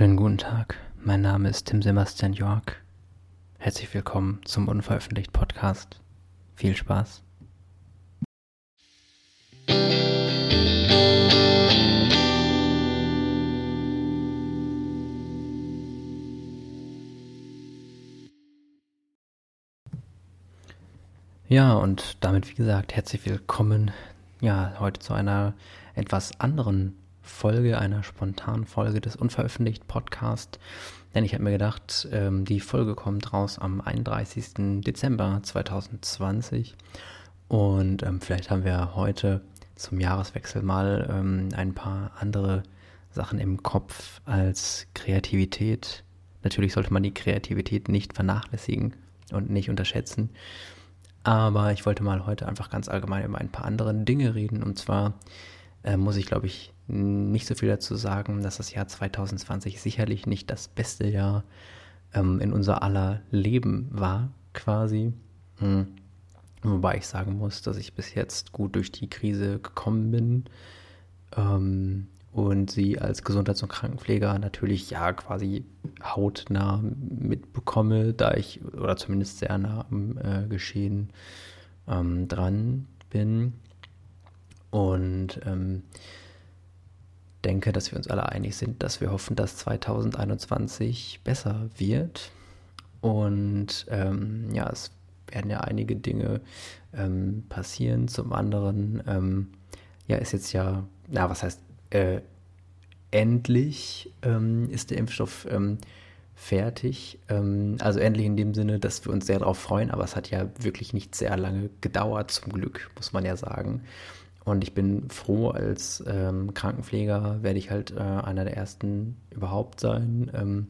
Schönen guten Tag, mein Name ist Tim Sebastian York. Herzlich willkommen zum Unveröffentlicht Podcast. Viel Spaß. Ja, und damit, wie gesagt, herzlich willkommen, ja, heute zu einer etwas anderen Folge, einer spontanen Folge des unveröffentlicht Podcast. Denn ich habe mir gedacht, ähm, die Folge kommt raus am 31. Dezember 2020. Und ähm, vielleicht haben wir heute zum Jahreswechsel mal ähm, ein paar andere Sachen im Kopf als Kreativität. Natürlich sollte man die Kreativität nicht vernachlässigen und nicht unterschätzen. Aber ich wollte mal heute einfach ganz allgemein über ein paar andere Dinge reden. Und zwar äh, muss ich, glaube ich, nicht so viel dazu sagen, dass das Jahr 2020 sicherlich nicht das beste Jahr ähm, in unser aller Leben war, quasi. Mhm. Wobei ich sagen muss, dass ich bis jetzt gut durch die Krise gekommen bin ähm, und sie als Gesundheits- und Krankenpfleger natürlich ja quasi hautnah mitbekomme, da ich oder zumindest sehr nah am äh, Geschehen ähm, dran bin. Und ähm, denke, dass wir uns alle einig sind, dass wir hoffen, dass 2021 besser wird. Und ähm, ja, es werden ja einige Dinge ähm, passieren. Zum anderen, ähm, ja, ist jetzt ja, na, was heißt, äh, endlich ähm, ist der Impfstoff ähm, fertig. Ähm, also endlich in dem Sinne, dass wir uns sehr darauf freuen, aber es hat ja wirklich nicht sehr lange gedauert, zum Glück, muss man ja sagen. Und ich bin froh, als ähm, Krankenpfleger werde ich halt äh, einer der ersten überhaupt sein ähm,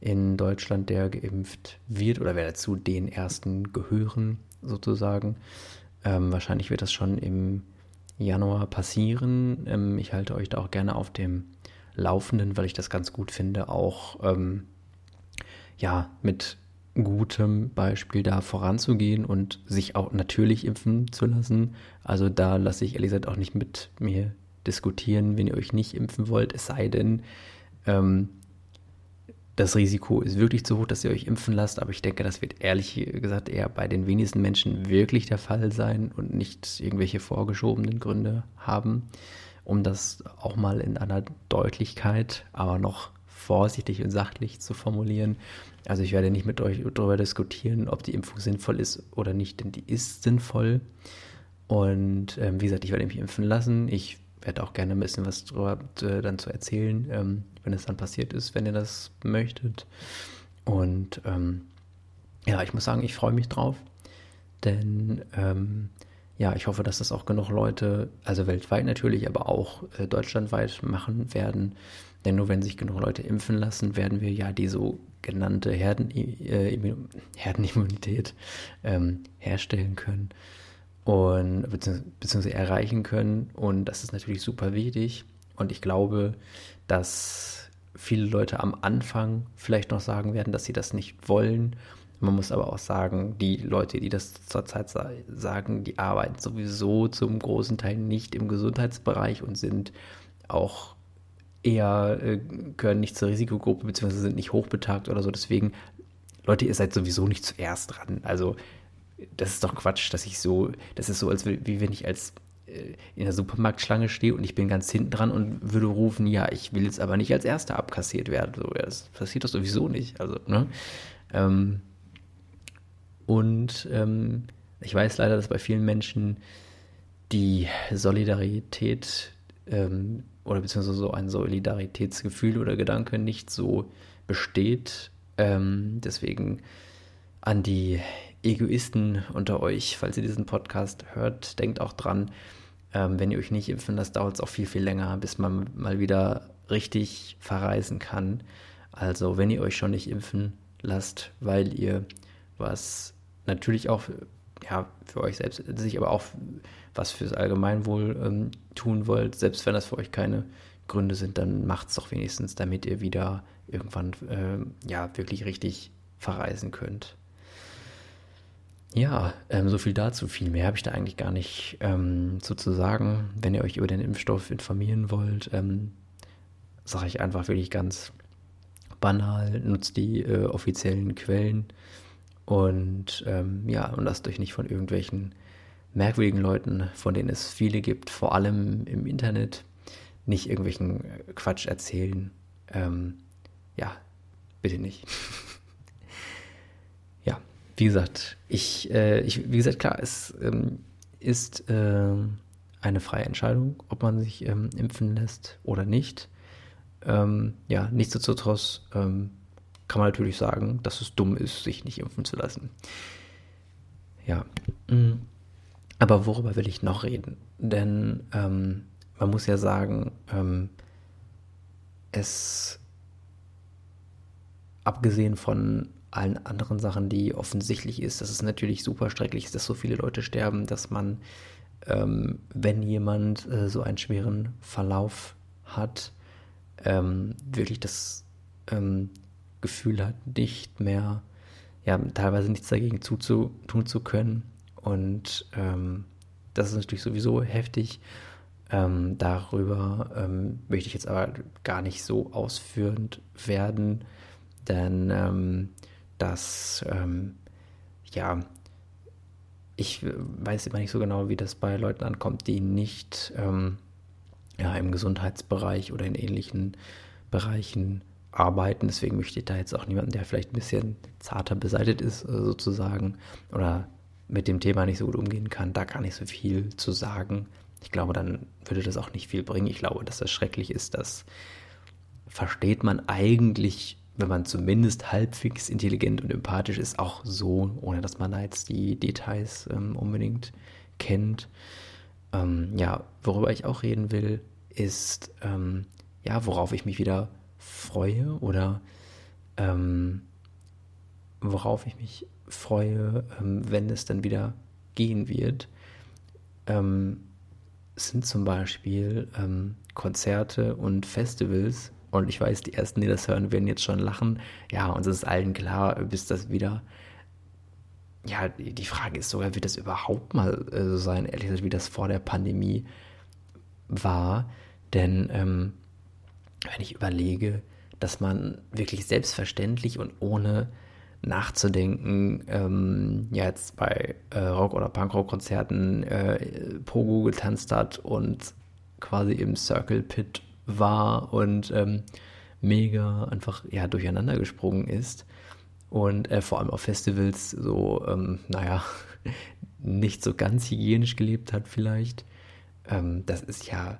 in Deutschland, der geimpft wird oder werde zu den ersten gehören, sozusagen. Ähm, wahrscheinlich wird das schon im Januar passieren. Ähm, ich halte euch da auch gerne auf dem Laufenden, weil ich das ganz gut finde, auch ähm, ja mit gutem Beispiel da voranzugehen und sich auch natürlich impfen zu lassen. Also da lasse ich ehrlich gesagt auch nicht mit mir diskutieren, wenn ihr euch nicht impfen wollt, es sei denn, ähm, das Risiko ist wirklich zu hoch, dass ihr euch impfen lasst, aber ich denke, das wird ehrlich gesagt eher bei den wenigsten Menschen wirklich der Fall sein und nicht irgendwelche vorgeschobenen Gründe haben, um das auch mal in einer Deutlichkeit, aber noch vorsichtig und sachlich zu formulieren. Also ich werde nicht mit euch darüber diskutieren, ob die Impfung sinnvoll ist oder nicht, denn die ist sinnvoll. Und ähm, wie gesagt, ich werde mich impfen lassen. Ich werde auch gerne ein bisschen was darüber äh, dann zu erzählen, ähm, wenn es dann passiert ist, wenn ihr das möchtet. Und ähm, ja, ich muss sagen, ich freue mich drauf, denn ähm, ja, ich hoffe, dass das auch genug Leute, also weltweit natürlich, aber auch äh, deutschlandweit machen werden. Denn nur wenn sich genug Leute impfen lassen, werden wir ja die sogenannte Herden, äh, Herdenimmunität ähm, herstellen können und beziehungsweise, beziehungsweise erreichen können. Und das ist natürlich super wichtig. Und ich glaube, dass viele Leute am Anfang vielleicht noch sagen werden, dass sie das nicht wollen man muss aber auch sagen, die Leute, die das zurzeit sagen, die arbeiten sowieso zum großen Teil nicht im Gesundheitsbereich und sind auch eher, äh, gehören nicht zur Risikogruppe, beziehungsweise sind nicht hochbetagt oder so. Deswegen, Leute, ihr seid sowieso nicht zuerst dran. Also, das ist doch Quatsch, dass ich so, das ist so, als wie wenn ich als äh, in der Supermarktschlange stehe und ich bin ganz hinten dran und würde rufen, ja, ich will jetzt aber nicht als Erster abkassiert werden. So, das passiert doch sowieso nicht. Also, ne? Ähm, und ähm, ich weiß leider, dass bei vielen Menschen die Solidarität ähm, oder beziehungsweise so ein Solidaritätsgefühl oder Gedanke nicht so besteht. Ähm, deswegen an die Egoisten unter euch, falls ihr diesen Podcast hört, denkt auch dran, ähm, wenn ihr euch nicht impfen lasst, dauert es auch viel, viel länger, bis man mal wieder richtig verreisen kann. Also wenn ihr euch schon nicht impfen lasst, weil ihr was natürlich auch ja, für euch selbst, sich aber auch was fürs Allgemeinwohl ähm, tun wollt, selbst wenn das für euch keine Gründe sind, dann macht es doch wenigstens, damit ihr wieder irgendwann äh, ja wirklich richtig verreisen könnt. Ja, ähm, so viel dazu. Viel mehr habe ich da eigentlich gar nicht ähm, so zu sagen. Wenn ihr euch über den Impfstoff informieren wollt, ähm, sage ich einfach wirklich ganz banal, nutzt die äh, offiziellen Quellen und ähm, ja, und lasst euch nicht von irgendwelchen merkwürdigen Leuten, von denen es viele gibt, vor allem im Internet, nicht irgendwelchen Quatsch erzählen. Ähm, ja, bitte nicht. ja, wie gesagt, ich, äh, ich, wie gesagt, klar, es ähm, ist äh, eine freie Entscheidung, ob man sich ähm, impfen lässt oder nicht. Ähm, ja, nichtsdestotrotz ähm, kann man natürlich sagen, dass es dumm ist, sich nicht impfen zu lassen. Ja. Mm. Aber worüber will ich noch reden? Denn ähm, man muss ja sagen, ähm, es, abgesehen von allen anderen Sachen, die offensichtlich ist, dass es natürlich super schrecklich ist, dass so viele Leute sterben, dass man, ähm, wenn jemand äh, so einen schweren Verlauf hat, ähm, wirklich das ähm, Gefühl hat, nicht mehr, ja, teilweise nichts dagegen tun zu können. Und ähm, das ist natürlich sowieso heftig. Ähm, darüber ähm, möchte ich jetzt aber gar nicht so ausführend werden, denn ähm, das, ähm, ja, ich weiß immer nicht so genau, wie das bei Leuten ankommt, die nicht ähm, ja, im Gesundheitsbereich oder in ähnlichen Bereichen arbeiten. Deswegen möchte ich da jetzt auch niemanden, der vielleicht ein bisschen zarter beseitigt ist, äh, sozusagen, oder mit dem Thema nicht so gut umgehen kann, da gar nicht so viel zu sagen. Ich glaube, dann würde das auch nicht viel bringen. Ich glaube, dass das schrecklich ist. Das versteht man eigentlich, wenn man zumindest halbwegs intelligent und empathisch ist, auch so, ohne dass man da jetzt die Details ähm, unbedingt kennt. Ähm, ja, worüber ich auch reden will, ist, ähm, ja, worauf ich mich wieder freue oder ähm, worauf ich mich freue, ähm, wenn es dann wieder gehen wird, ähm, sind zum Beispiel ähm, Konzerte und Festivals. Und ich weiß, die ersten, die das hören, werden jetzt schon lachen. Ja, uns ist allen klar, bis das wieder. Ja, die Frage ist sogar, wird das überhaupt mal äh, so sein, ehrlich gesagt, wie das vor der Pandemie war? Denn ähm, wenn ich überlege, dass man wirklich selbstverständlich und ohne nachzudenken, ähm, ja, jetzt bei äh, Rock- oder Punkrock-Konzerten äh, Pogo getanzt hat und quasi im Circle Pit war und ähm, mega einfach ja durcheinander gesprungen ist und äh, vor allem auf Festivals so, ähm, naja, nicht so ganz hygienisch gelebt hat vielleicht. Ähm, das ist ja,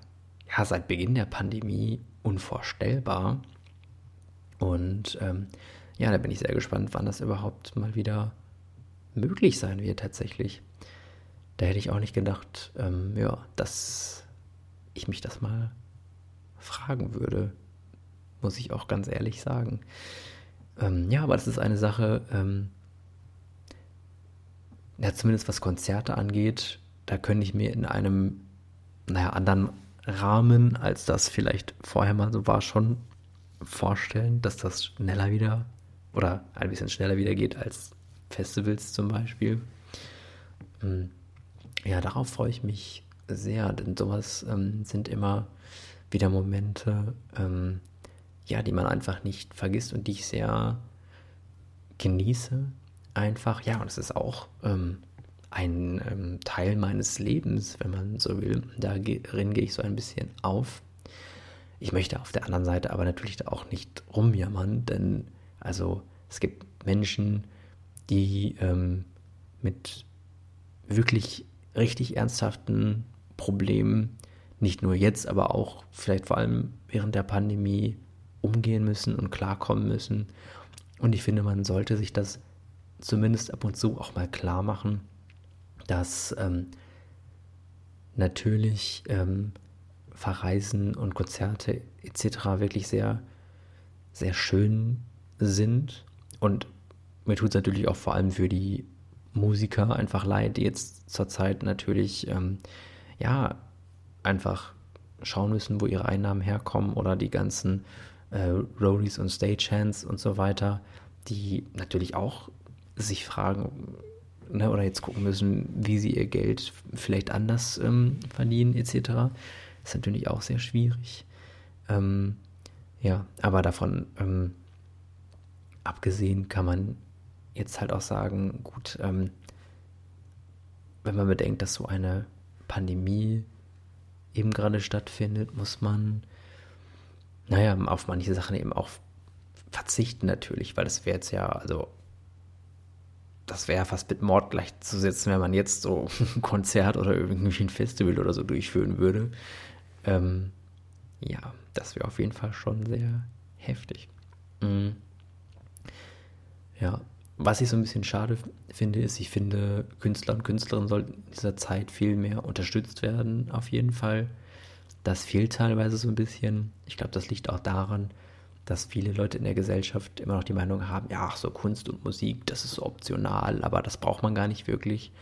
ja seit Beginn der Pandemie unvorstellbar. Und ähm, ja, da bin ich sehr gespannt, wann das überhaupt mal wieder möglich sein wird tatsächlich. Da hätte ich auch nicht gedacht, ähm, ja, dass ich mich das mal fragen würde, muss ich auch ganz ehrlich sagen. Ähm, ja, aber das ist eine Sache, ähm, ja, zumindest was Konzerte angeht, da könnte ich mir in einem, naja, anderen Rahmen, als das vielleicht vorher mal so war, schon vorstellen, dass das schneller wieder oder ein bisschen schneller wieder geht als Festivals zum Beispiel. Mm, ja, darauf freue ich mich sehr, denn sowas ähm, sind immer wieder Momente, ähm, ja, die man einfach nicht vergisst und die ich sehr genieße. Einfach, ja, und es ist auch ähm, ein ähm, Teil meines Lebens, wenn man so will. Darin gehe ich so ein bisschen auf. Ich möchte auf der anderen Seite aber natürlich auch nicht rumjammern, denn also es gibt Menschen, die ähm, mit wirklich richtig ernsthaften Problemen, nicht nur jetzt, aber auch vielleicht vor allem während der Pandemie umgehen müssen und klarkommen müssen. Und ich finde, man sollte sich das zumindest ab und zu auch mal klar machen, dass ähm, natürlich ähm, Verreisen und Konzerte etc. wirklich sehr, sehr schön sind. Und mir tut es natürlich auch vor allem für die Musiker einfach leid, die jetzt zurzeit natürlich ähm, ja einfach schauen müssen, wo ihre Einnahmen herkommen oder die ganzen äh, Roadies und Stagehands und so weiter, die natürlich auch sich fragen ne, oder jetzt gucken müssen, wie sie ihr Geld vielleicht anders ähm, verdienen etc. Ist natürlich auch sehr schwierig. Ähm, ja, aber davon ähm, abgesehen kann man jetzt halt auch sagen, gut, ähm, wenn man bedenkt, dass so eine Pandemie eben gerade stattfindet, muss man, naja, auf manche Sachen eben auch verzichten natürlich, weil das wäre jetzt ja, also das wäre fast mit Mord gleichzusetzen, wenn man jetzt so ein Konzert oder irgendwie ein Festival oder so durchführen würde. Ähm, ja, das wäre auf jeden Fall schon sehr heftig. Mhm. Ja, was ich so ein bisschen schade finde, ist, ich finde, Künstler und Künstlerinnen sollten in dieser Zeit viel mehr unterstützt werden, auf jeden Fall. Das fehlt teilweise so ein bisschen. Ich glaube, das liegt auch daran, dass viele Leute in der Gesellschaft immer noch die Meinung haben, ja, so Kunst und Musik, das ist optional, aber das braucht man gar nicht wirklich.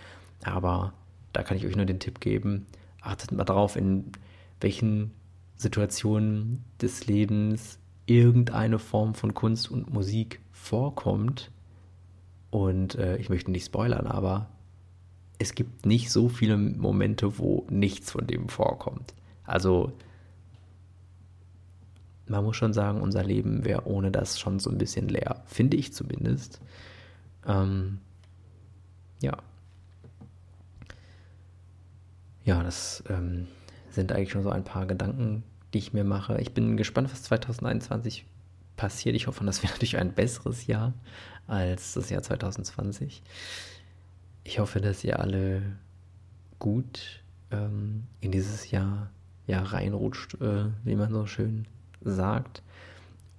Aber da kann ich euch nur den Tipp geben, achtet mal drauf, in welchen Situationen des Lebens irgendeine Form von Kunst und Musik vorkommt. Und äh, ich möchte nicht spoilern, aber es gibt nicht so viele Momente, wo nichts von dem vorkommt. Also man muss schon sagen, unser Leben wäre ohne das schon so ein bisschen leer, finde ich zumindest. Ähm, ja. Ja, das ähm, sind eigentlich schon so ein paar Gedanken, die ich mir mache. Ich bin gespannt, was 2021 passiert. Ich hoffe, das wird natürlich ein besseres Jahr als das Jahr 2020. Ich hoffe, dass ihr alle gut ähm, in dieses Jahr ja, reinrutscht, äh, wie man so schön sagt.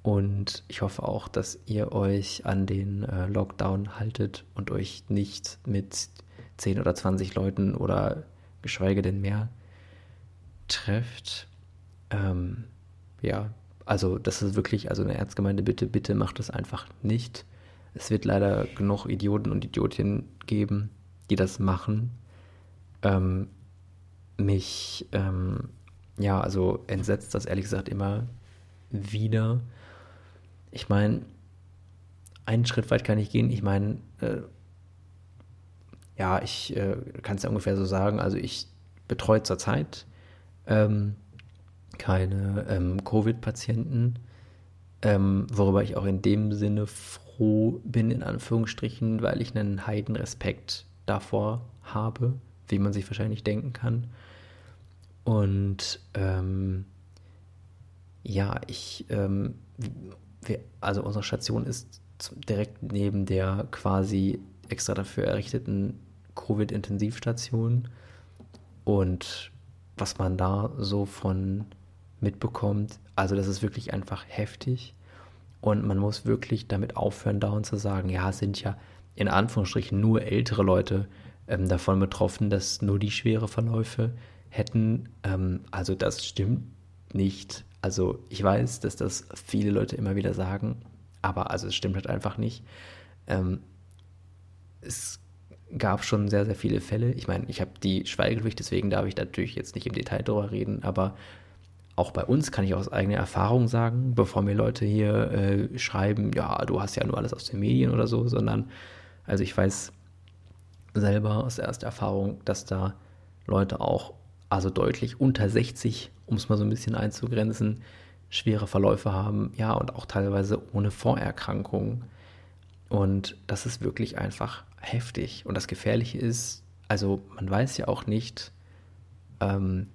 Und ich hoffe auch, dass ihr euch an den äh, Lockdown haltet und euch nicht mit 10 oder 20 Leuten oder geschweige denn mehr trefft. Ähm, ja, also das ist wirklich, also eine Erzgemeinde, bitte, bitte macht das einfach nicht. Es wird leider genug Idioten und Idiotinnen geben, die das machen. Ähm, mich, ähm, ja, also entsetzt das ehrlich gesagt immer wieder. Ich meine, einen Schritt weit kann ich gehen. Ich meine, äh, ja, ich äh, kann es ja ungefähr so sagen. Also ich betreue zurzeit ähm, keine ähm, Covid-Patienten, ähm, worüber ich auch in dem Sinne froh bin, in Anführungsstrichen, weil ich einen Heidenrespekt davor habe, wie man sich wahrscheinlich denken kann. Und ähm, ja, ich, ähm, wir, also unsere Station ist direkt neben der quasi extra dafür errichteten Covid-Intensivstation. Und was man da so von mitbekommt, also das ist wirklich einfach heftig. Und man muss wirklich damit aufhören, dauernd zu sagen, ja, es sind ja in Anführungsstrichen nur ältere Leute ähm, davon betroffen, dass nur die schwere Verläufe hätten. Ähm, also das stimmt nicht. Also ich weiß, dass das viele Leute immer wieder sagen, aber also es stimmt halt einfach nicht. Ähm, es gab schon sehr, sehr viele Fälle. Ich meine, ich habe die Schweigepflicht, deswegen darf ich natürlich jetzt nicht im Detail darüber reden, aber auch bei uns kann ich aus eigener Erfahrung sagen, bevor mir Leute hier äh, schreiben, ja, du hast ja nur alles aus den Medien oder so, sondern also ich weiß selber aus erster Erfahrung, dass da Leute auch also deutlich unter 60 um es mal so ein bisschen einzugrenzen, schwere Verläufe haben, ja, und auch teilweise ohne Vorerkrankungen. Und das ist wirklich einfach heftig. Und das Gefährliche ist, also man weiß ja auch nicht, ähm,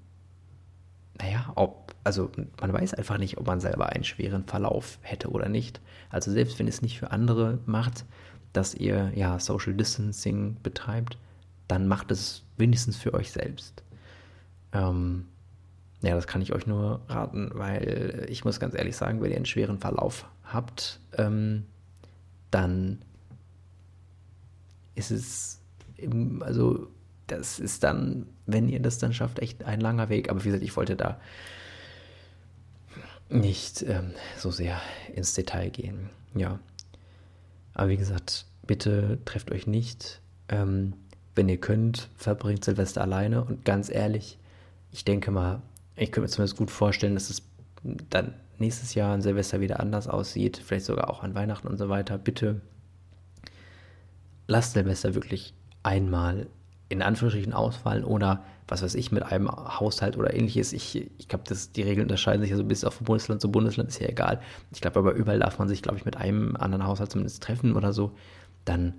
naja, ob, also man weiß einfach nicht, ob man selber einen schweren Verlauf hätte oder nicht. Also selbst wenn es nicht für andere macht, dass ihr ja Social Distancing betreibt, dann macht es wenigstens für euch selbst. Ähm, ja, das kann ich euch nur raten, weil ich muss ganz ehrlich sagen, wenn ihr einen schweren Verlauf habt, ähm, dann ist es, im, also das ist dann, wenn ihr das dann schafft, echt ein langer Weg. Aber wie gesagt, ich wollte da nicht ähm, so sehr ins Detail gehen. Ja. Aber wie gesagt, bitte trefft euch nicht. Ähm, wenn ihr könnt, verbringt Silvester alleine. Und ganz ehrlich, ich denke mal, ich könnte mir zumindest gut vorstellen, dass es dann nächstes Jahr an Silvester wieder anders aussieht, vielleicht sogar auch an Weihnachten und so weiter. Bitte lasst Silvester wirklich einmal in Anführungsstrichen ausfallen oder was weiß ich, mit einem Haushalt oder ähnliches. Ich, ich glaube, die Regeln unterscheiden sich ja so ein bisschen von Bundesland zu Bundesland, ist ja egal. Ich glaube aber überall darf man sich, glaube ich, mit einem anderen Haushalt zumindest treffen oder so. Dann,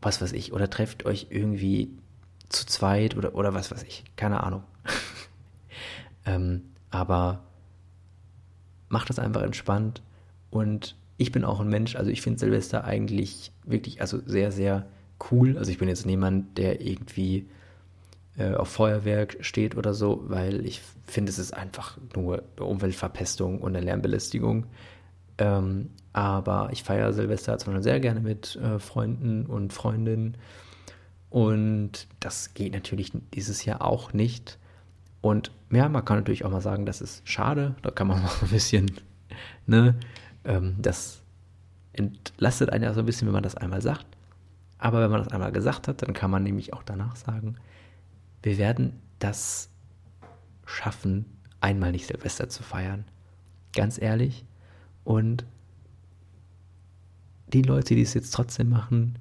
was weiß ich, oder trefft euch irgendwie zu zweit oder, oder was weiß ich, keine Ahnung. ähm, aber macht das einfach entspannt und ich bin auch ein Mensch, also ich finde Silvester eigentlich wirklich, also sehr, sehr cool. Also ich bin jetzt niemand, der irgendwie äh, auf Feuerwerk steht oder so, weil ich finde, es ist einfach nur Umweltverpestung und eine Lärmbelästigung. Ähm, aber ich feiere Silvester zum Beispiel sehr gerne mit äh, Freunden und Freundinnen. Und das geht natürlich dieses Jahr auch nicht. Und ja, man kann natürlich auch mal sagen, das ist schade. Da kann man mal ein bisschen, ne, ähm, das entlastet einen ja so ein bisschen, wenn man das einmal sagt. Aber wenn man das einmal gesagt hat, dann kann man nämlich auch danach sagen, wir werden das schaffen, einmal nicht Silvester zu feiern. Ganz ehrlich. Und die Leute, die es jetzt trotzdem machen,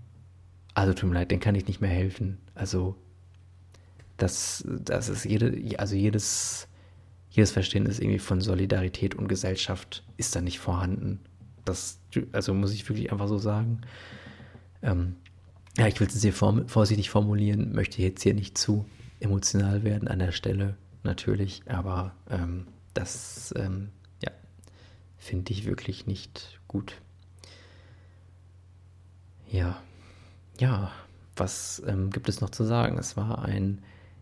also tut mir leid, denen kann ich nicht mehr helfen. Also das, das ist jede, also jedes, jedes Verständnis irgendwie von Solidarität und Gesellschaft ist da nicht vorhanden. Das, also muss ich wirklich einfach so sagen. Ähm, ja, ich will es sehr vorsichtig formulieren, möchte jetzt hier nicht zu emotional werden an der Stelle, natürlich, aber ähm, das, ähm, ja, finde ich wirklich nicht gut. Ja, ja, was ähm, gibt es noch zu sagen? Es war ein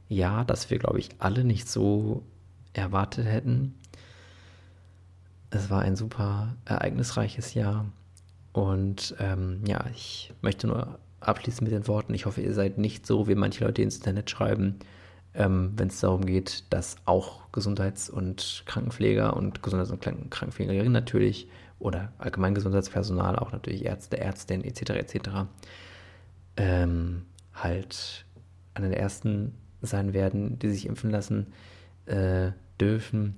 Jahr, das wir, glaube ich, alle nicht so erwartet hätten. Es war ein super ereignisreiches Jahr. Und ähm, ja, ich möchte nur abschließen mit den Worten, ich hoffe, ihr seid nicht so, wie manche Leute ins Internet schreiben, ähm, wenn es darum geht, dass auch Gesundheits- und Krankenpfleger und Gesundheits- und Krankenpflegerinnen natürlich oder allgemein Gesundheitspersonal, auch natürlich Ärzte, Ärztinnen etc. etc. Ähm, halt einer der ersten sein werden, die sich impfen lassen äh, dürfen.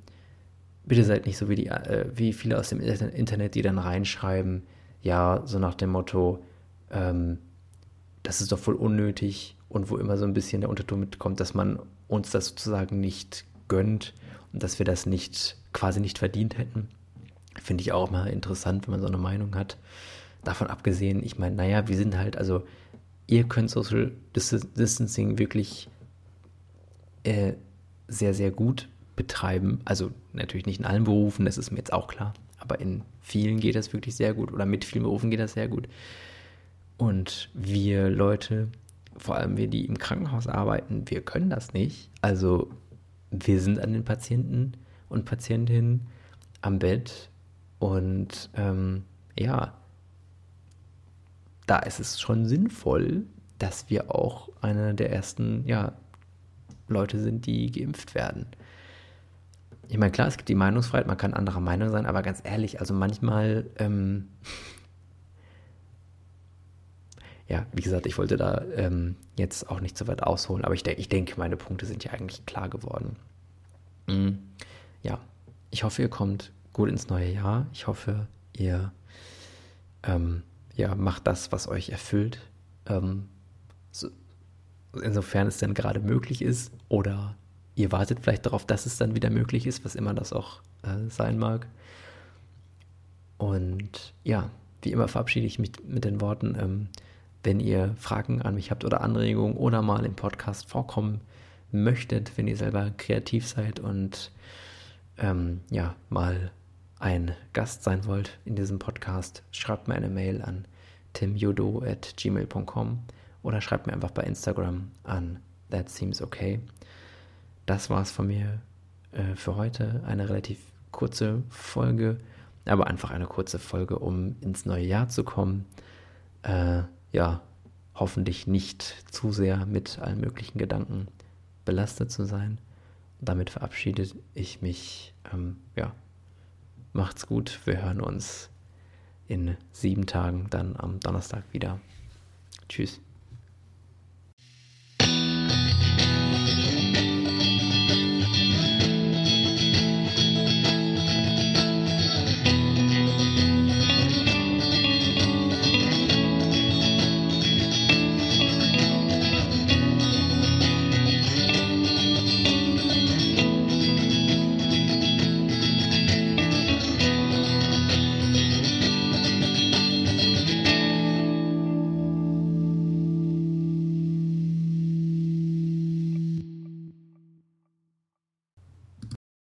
Bitte seid nicht so wie, die, äh, wie viele aus dem Internet, die dann reinschreiben, ja, so nach dem Motto, ähm, das ist doch voll unnötig und wo immer so ein bisschen der Unterton mitkommt, dass man uns das sozusagen nicht gönnt und dass wir das nicht quasi nicht verdient hätten. Finde ich auch mal interessant, wenn man so eine Meinung hat. Davon abgesehen, ich meine, naja, wir sind halt, also ihr könnt Social Distancing wirklich äh, sehr, sehr gut betreiben. Also natürlich nicht in allen Berufen, das ist mir jetzt auch klar, aber in vielen geht das wirklich sehr gut oder mit vielen Berufen geht das sehr gut. Und wir Leute, vor allem wir, die im Krankenhaus arbeiten, wir können das nicht. Also wir sind an den Patienten und Patientinnen am Bett und ähm, ja, da ist es schon sinnvoll, dass wir auch einer der ersten ja, Leute sind, die geimpft werden. Ich meine, klar, es gibt die Meinungsfreiheit, man kann anderer Meinung sein, aber ganz ehrlich, also manchmal ähm, ja, wie gesagt, ich wollte da ähm, jetzt auch nicht so weit ausholen, aber ich, de ich denke, meine Punkte sind ja eigentlich klar geworden. Mhm. Ja, ich hoffe, ihr kommt gut ins neue Jahr. Ich hoffe, ihr ähm, ja, macht das, was euch erfüllt. Ähm, so, insofern es denn gerade möglich ist. Oder ihr wartet vielleicht darauf, dass es dann wieder möglich ist, was immer das auch äh, sein mag. Und ja, wie immer verabschiede ich mich mit den Worten, ähm, wenn ihr Fragen an mich habt oder Anregungen oder mal im Podcast vorkommen möchtet, wenn ihr selber kreativ seid und ähm, ja, mal ein Gast sein wollt in diesem Podcast, schreibt mir eine Mail an timjudo.gmail.com oder schreibt mir einfach bei Instagram an That Seems Okay. Das war's von mir äh, für heute. Eine relativ kurze Folge, aber einfach eine kurze Folge, um ins neue Jahr zu kommen. Äh, ja, hoffentlich nicht zu sehr mit allen möglichen Gedanken belastet zu sein. Damit verabschiede ich mich. Ähm, ja, macht's gut. Wir hören uns in sieben Tagen dann am Donnerstag wieder. Tschüss.